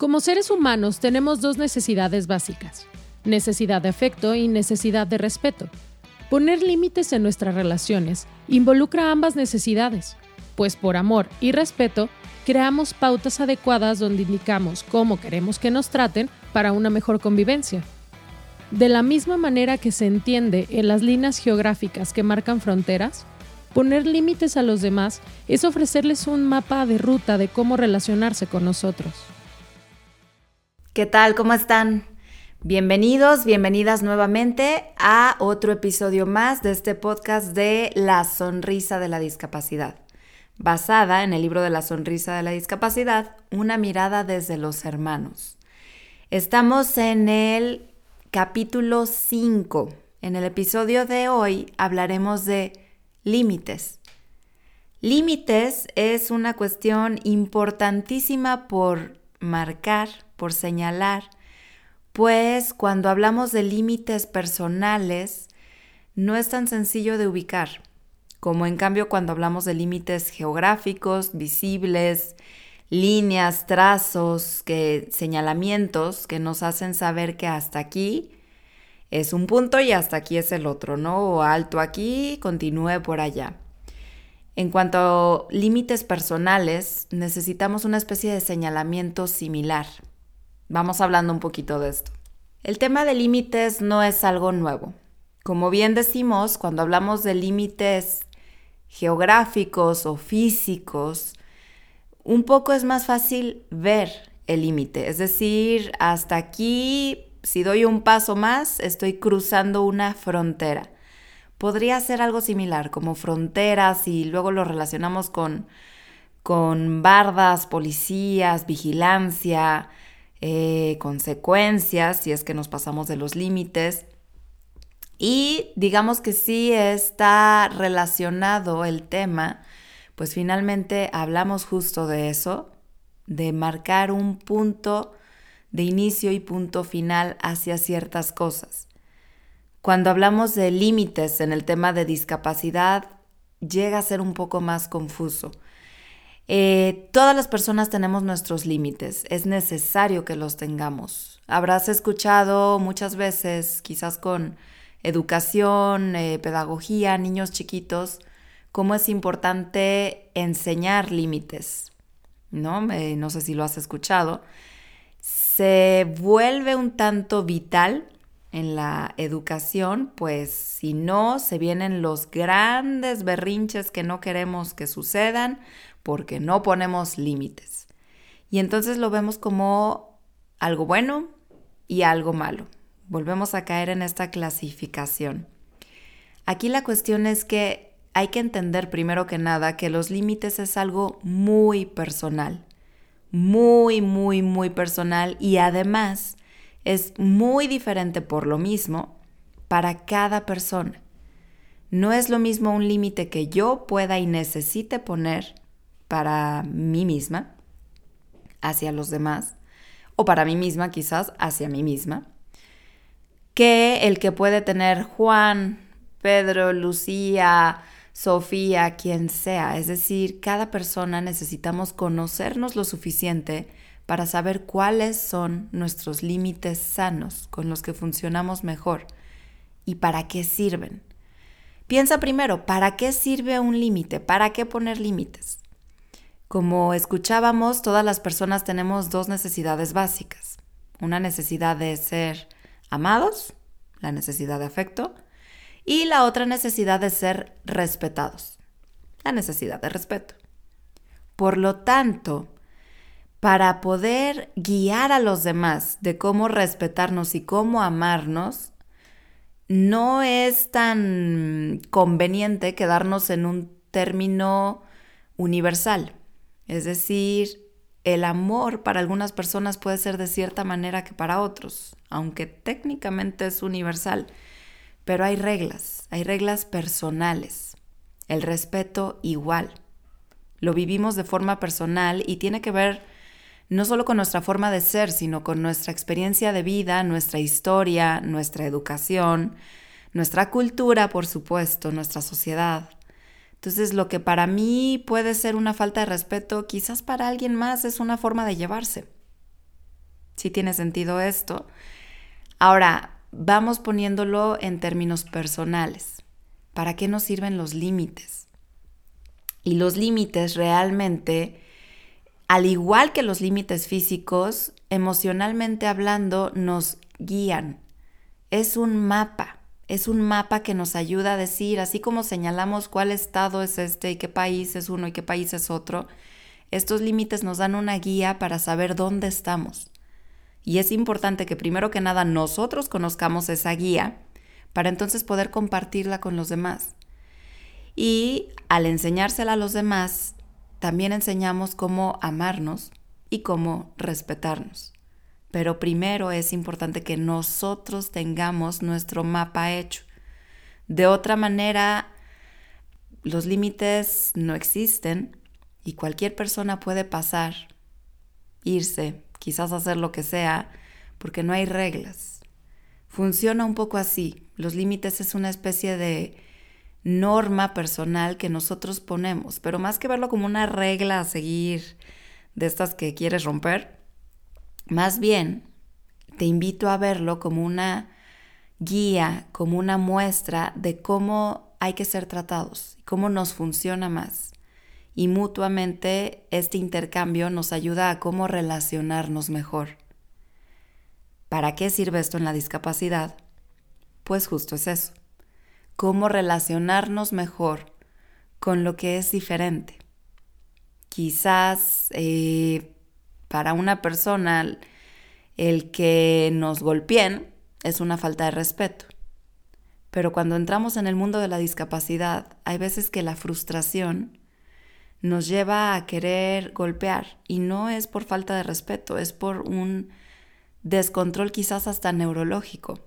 Como seres humanos tenemos dos necesidades básicas, necesidad de afecto y necesidad de respeto. Poner límites en nuestras relaciones involucra ambas necesidades, pues por amor y respeto creamos pautas adecuadas donde indicamos cómo queremos que nos traten para una mejor convivencia. De la misma manera que se entiende en las líneas geográficas que marcan fronteras, poner límites a los demás es ofrecerles un mapa de ruta de cómo relacionarse con nosotros. ¿Qué tal? ¿Cómo están? Bienvenidos, bienvenidas nuevamente a otro episodio más de este podcast de La Sonrisa de la Discapacidad, basada en el libro de La Sonrisa de la Discapacidad, Una mirada desde los hermanos. Estamos en el capítulo 5. En el episodio de hoy hablaremos de límites. Límites es una cuestión importantísima por marcar, por señalar, pues cuando hablamos de límites personales, no es tan sencillo de ubicar, como en cambio cuando hablamos de límites geográficos, visibles, líneas, trazos, que, señalamientos que nos hacen saber que hasta aquí es un punto y hasta aquí es el otro, ¿no? O alto aquí, continúe por allá. En cuanto a límites personales, necesitamos una especie de señalamiento similar. Vamos hablando un poquito de esto. El tema de límites no es algo nuevo. Como bien decimos, cuando hablamos de límites geográficos o físicos, un poco es más fácil ver el límite. Es decir, hasta aquí, si doy un paso más, estoy cruzando una frontera podría ser algo similar, como fronteras y luego lo relacionamos con, con bardas, policías, vigilancia, eh, consecuencias, si es que nos pasamos de los límites. Y digamos que sí está relacionado el tema, pues finalmente hablamos justo de eso, de marcar un punto de inicio y punto final hacia ciertas cosas. Cuando hablamos de límites en el tema de discapacidad, llega a ser un poco más confuso. Eh, todas las personas tenemos nuestros límites, es necesario que los tengamos. Habrás escuchado muchas veces, quizás con educación, eh, pedagogía, niños chiquitos, cómo es importante enseñar límites, ¿no? no sé si lo has escuchado. Se vuelve un tanto vital en la educación, pues si no, se vienen los grandes berrinches que no queremos que sucedan porque no ponemos límites. Y entonces lo vemos como algo bueno y algo malo. Volvemos a caer en esta clasificación. Aquí la cuestión es que hay que entender primero que nada que los límites es algo muy personal, muy, muy, muy personal y además es muy diferente por lo mismo para cada persona. No es lo mismo un límite que yo pueda y necesite poner para mí misma hacia los demás, o para mí misma quizás hacia mí misma, que el que puede tener Juan, Pedro, Lucía, Sofía, quien sea. Es decir, cada persona necesitamos conocernos lo suficiente para saber cuáles son nuestros límites sanos con los que funcionamos mejor y para qué sirven. Piensa primero, ¿para qué sirve un límite? ¿Para qué poner límites? Como escuchábamos, todas las personas tenemos dos necesidades básicas. Una necesidad de ser amados, la necesidad de afecto, y la otra necesidad de ser respetados, la necesidad de respeto. Por lo tanto, para poder guiar a los demás de cómo respetarnos y cómo amarnos, no es tan conveniente quedarnos en un término universal. Es decir, el amor para algunas personas puede ser de cierta manera que para otros, aunque técnicamente es universal. Pero hay reglas, hay reglas personales. El respeto igual. Lo vivimos de forma personal y tiene que ver no solo con nuestra forma de ser, sino con nuestra experiencia de vida, nuestra historia, nuestra educación, nuestra cultura, por supuesto, nuestra sociedad. Entonces, lo que para mí puede ser una falta de respeto, quizás para alguien más es una forma de llevarse. ¿Sí tiene sentido esto? Ahora, vamos poniéndolo en términos personales. ¿Para qué nos sirven los límites? Y los límites realmente, al igual que los límites físicos, emocionalmente hablando, nos guían. Es un mapa, es un mapa que nos ayuda a decir, así como señalamos cuál estado es este y qué país es uno y qué país es otro, estos límites nos dan una guía para saber dónde estamos. Y es importante que primero que nada nosotros conozcamos esa guía para entonces poder compartirla con los demás. Y al enseñársela a los demás, también enseñamos cómo amarnos y cómo respetarnos. Pero primero es importante que nosotros tengamos nuestro mapa hecho. De otra manera, los límites no existen y cualquier persona puede pasar, irse, quizás hacer lo que sea, porque no hay reglas. Funciona un poco así. Los límites es una especie de norma personal que nosotros ponemos, pero más que verlo como una regla a seguir de estas que quieres romper, más bien te invito a verlo como una guía, como una muestra de cómo hay que ser tratados, cómo nos funciona más y mutuamente este intercambio nos ayuda a cómo relacionarnos mejor. ¿Para qué sirve esto en la discapacidad? Pues justo es eso, cómo relacionarnos mejor con lo que es diferente. Quizás eh, para una persona el que nos golpeen es una falta de respeto. Pero cuando entramos en el mundo de la discapacidad, hay veces que la frustración nos lleva a querer golpear y no es por falta de respeto, es por un descontrol quizás hasta neurológico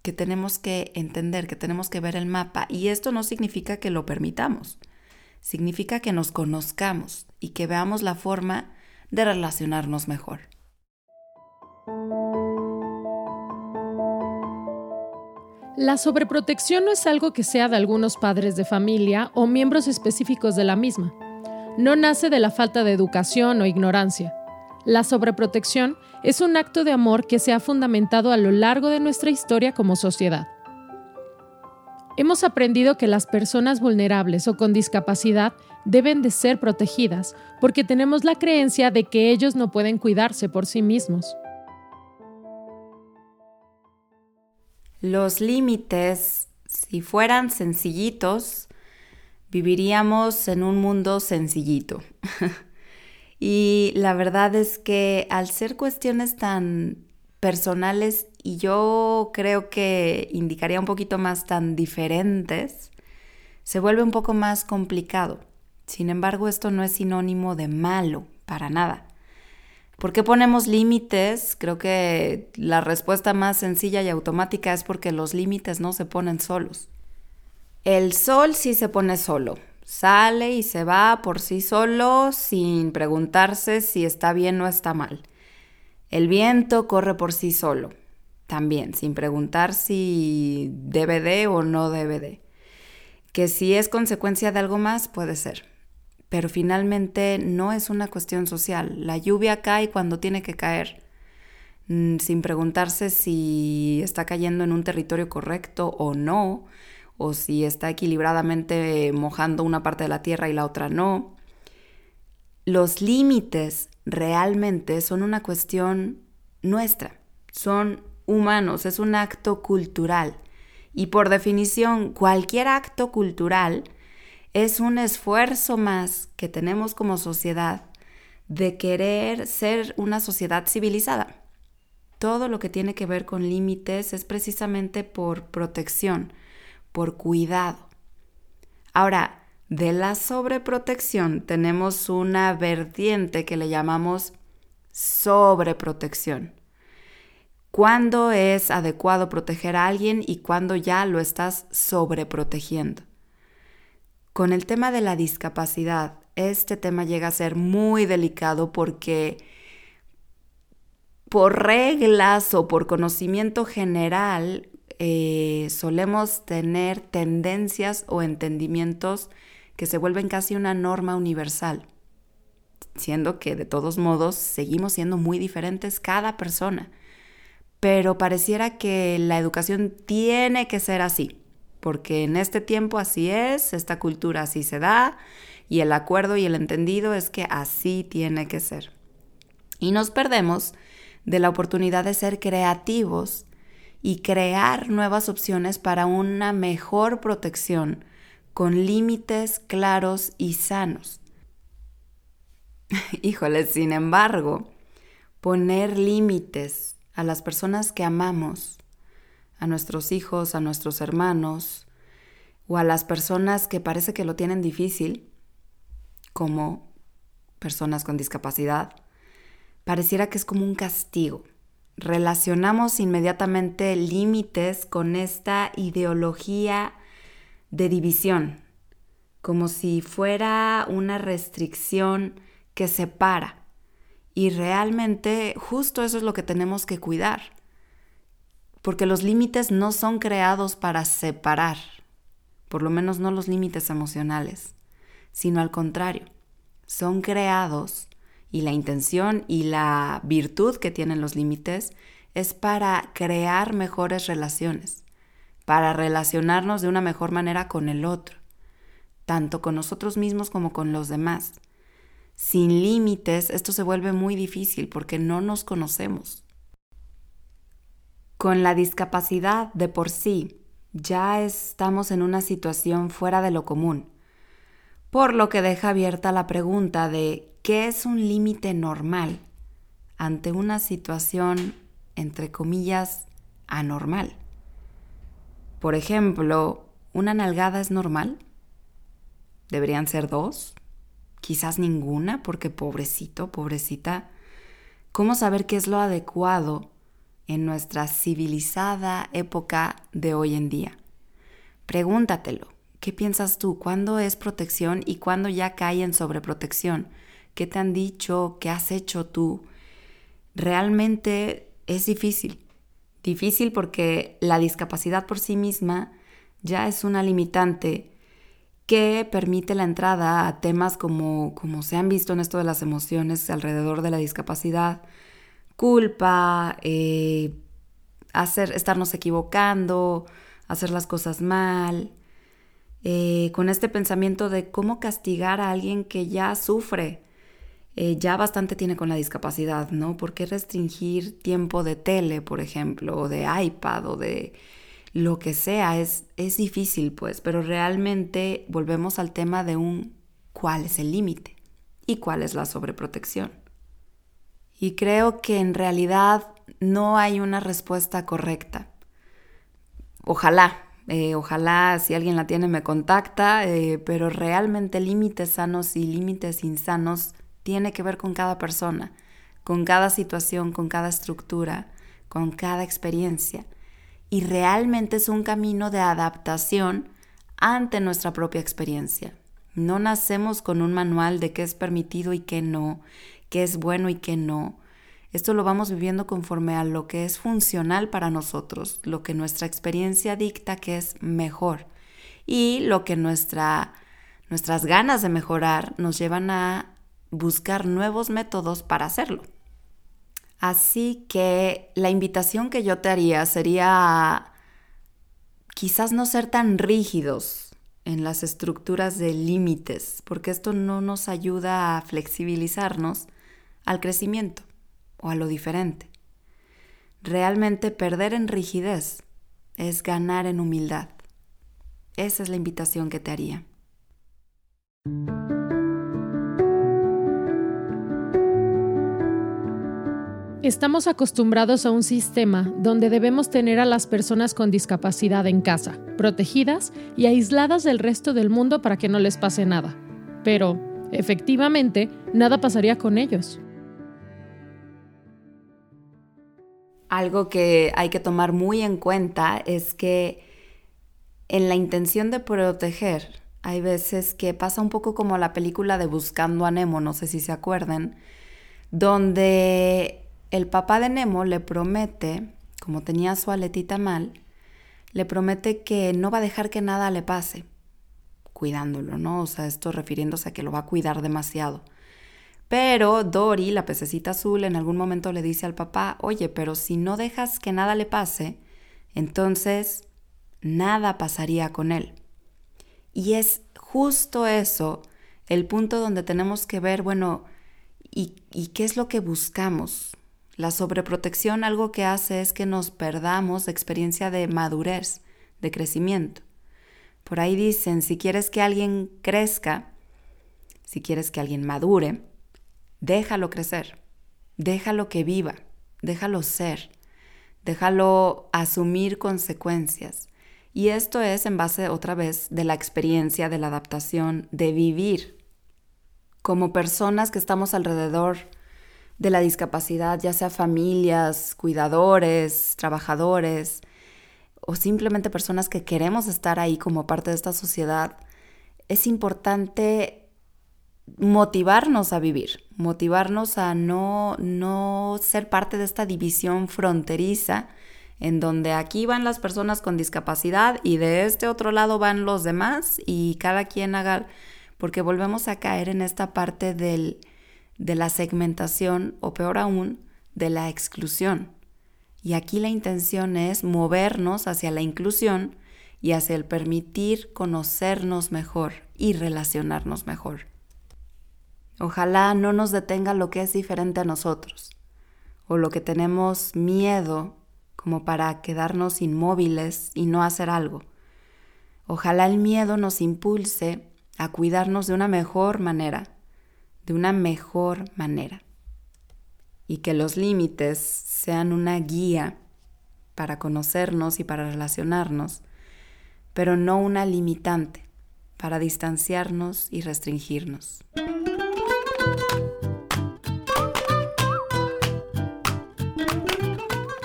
que tenemos que entender, que tenemos que ver el mapa y esto no significa que lo permitamos, significa que nos conozcamos y que veamos la forma de relacionarnos mejor. La sobreprotección no es algo que sea de algunos padres de familia o miembros específicos de la misma no nace de la falta de educación o ignorancia. La sobreprotección es un acto de amor que se ha fundamentado a lo largo de nuestra historia como sociedad. Hemos aprendido que las personas vulnerables o con discapacidad deben de ser protegidas porque tenemos la creencia de que ellos no pueden cuidarse por sí mismos. Los límites, si fueran sencillitos, viviríamos en un mundo sencillito. y la verdad es que al ser cuestiones tan personales y yo creo que indicaría un poquito más tan diferentes, se vuelve un poco más complicado. Sin embargo, esto no es sinónimo de malo, para nada. ¿Por qué ponemos límites? Creo que la respuesta más sencilla y automática es porque los límites no se ponen solos. El sol sí se pone solo, sale y se va por sí solo sin preguntarse si está bien o está mal. El viento corre por sí solo, también, sin preguntar si debe de o no debe de. Que si es consecuencia de algo más, puede ser. Pero finalmente no es una cuestión social. La lluvia cae cuando tiene que caer, mm, sin preguntarse si está cayendo en un territorio correcto o no o si está equilibradamente mojando una parte de la tierra y la otra no. Los límites realmente son una cuestión nuestra, son humanos, es un acto cultural. Y por definición, cualquier acto cultural es un esfuerzo más que tenemos como sociedad de querer ser una sociedad civilizada. Todo lo que tiene que ver con límites es precisamente por protección, por cuidado. Ahora, de la sobreprotección tenemos una vertiente que le llamamos sobreprotección. ¿Cuándo es adecuado proteger a alguien y cuándo ya lo estás sobreprotegiendo? Con el tema de la discapacidad, este tema llega a ser muy delicado porque por reglas o por conocimiento general eh, solemos tener tendencias o entendimientos que se vuelven casi una norma universal. siendo que de todos modos seguimos siendo muy diferentes cada persona. Pero pareciera que la educación tiene que ser así, porque en este tiempo así es, esta cultura así se da, y el acuerdo y el entendido es que así tiene que ser. Y nos perdemos de la oportunidad de ser creativos y crear nuevas opciones para una mejor protección con límites claros y sanos. Híjole, sin embargo, poner límites a las personas que amamos, a nuestros hijos, a nuestros hermanos, o a las personas que parece que lo tienen difícil, como personas con discapacidad, pareciera que es como un castigo. Relacionamos inmediatamente límites con esta ideología de división, como si fuera una restricción que separa. Y realmente justo eso es lo que tenemos que cuidar, porque los límites no son creados para separar, por lo menos no los límites emocionales, sino al contrario, son creados y la intención y la virtud que tienen los límites es para crear mejores relaciones, para relacionarnos de una mejor manera con el otro, tanto con nosotros mismos como con los demás. Sin límites esto se vuelve muy difícil porque no nos conocemos. Con la discapacidad de por sí ya estamos en una situación fuera de lo común, por lo que deja abierta la pregunta de ¿Qué es un límite normal ante una situación, entre comillas, anormal? Por ejemplo, ¿una nalgada es normal? ¿Deberían ser dos? Quizás ninguna, porque pobrecito, pobrecita. ¿Cómo saber qué es lo adecuado en nuestra civilizada época de hoy en día? Pregúntatelo. ¿Qué piensas tú? ¿Cuándo es protección y cuándo ya cae en sobreprotección? qué te han dicho, qué has hecho tú, realmente es difícil. Difícil porque la discapacidad por sí misma ya es una limitante que permite la entrada a temas como, como se han visto en esto de las emociones alrededor de la discapacidad, culpa, eh, hacer, estarnos equivocando, hacer las cosas mal, eh, con este pensamiento de cómo castigar a alguien que ya sufre, eh, ya bastante tiene con la discapacidad, ¿no? ¿Por qué restringir tiempo de tele, por ejemplo, o de iPad o de lo que sea? Es, es difícil, pues, pero realmente volvemos al tema de un cuál es el límite y cuál es la sobreprotección. Y creo que en realidad no hay una respuesta correcta. Ojalá, eh, ojalá si alguien la tiene me contacta, eh, pero realmente límites sanos y límites insanos tiene que ver con cada persona, con cada situación, con cada estructura, con cada experiencia. Y realmente es un camino de adaptación ante nuestra propia experiencia. No nacemos con un manual de qué es permitido y qué no, qué es bueno y qué no. Esto lo vamos viviendo conforme a lo que es funcional para nosotros, lo que nuestra experiencia dicta que es mejor y lo que nuestra, nuestras ganas de mejorar nos llevan a buscar nuevos métodos para hacerlo. Así que la invitación que yo te haría sería quizás no ser tan rígidos en las estructuras de límites, porque esto no nos ayuda a flexibilizarnos al crecimiento o a lo diferente. Realmente perder en rigidez es ganar en humildad. Esa es la invitación que te haría. Estamos acostumbrados a un sistema donde debemos tener a las personas con discapacidad en casa, protegidas y aisladas del resto del mundo para que no les pase nada. Pero, efectivamente, nada pasaría con ellos. Algo que hay que tomar muy en cuenta es que en la intención de proteger, hay veces que pasa un poco como la película de Buscando a Nemo, no sé si se acuerdan, donde el papá de Nemo le promete, como tenía su aletita mal, le promete que no va a dejar que nada le pase, cuidándolo, ¿no? O sea, esto refiriéndose a que lo va a cuidar demasiado. Pero Dory, la pececita azul, en algún momento le dice al papá, oye, pero si no dejas que nada le pase, entonces nada pasaría con él. Y es justo eso el punto donde tenemos que ver, bueno, ¿y, y qué es lo que buscamos? La sobreprotección algo que hace es que nos perdamos de experiencia de madurez, de crecimiento. Por ahí dicen, si quieres que alguien crezca, si quieres que alguien madure, déjalo crecer, déjalo que viva, déjalo ser, déjalo asumir consecuencias. Y esto es en base otra vez de la experiencia, de la adaptación, de vivir como personas que estamos alrededor de la discapacidad, ya sea familias, cuidadores, trabajadores o simplemente personas que queremos estar ahí como parte de esta sociedad, es importante motivarnos a vivir, motivarnos a no, no ser parte de esta división fronteriza en donde aquí van las personas con discapacidad y de este otro lado van los demás y cada quien haga, porque volvemos a caer en esta parte del, de la segmentación o peor aún, de la exclusión. Y aquí la intención es movernos hacia la inclusión y hacia el permitir conocernos mejor y relacionarnos mejor. Ojalá no nos detenga lo que es diferente a nosotros o lo que tenemos miedo como para quedarnos inmóviles y no hacer algo. Ojalá el miedo nos impulse a cuidarnos de una mejor manera, de una mejor manera. Y que los límites sean una guía para conocernos y para relacionarnos, pero no una limitante para distanciarnos y restringirnos.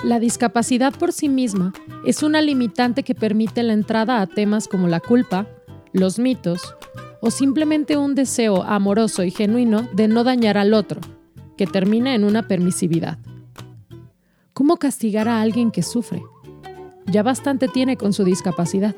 La discapacidad por sí misma es una limitante que permite la entrada a temas como la culpa, los mitos o simplemente un deseo amoroso y genuino de no dañar al otro, que termina en una permisividad. ¿Cómo castigar a alguien que sufre? Ya bastante tiene con su discapacidad.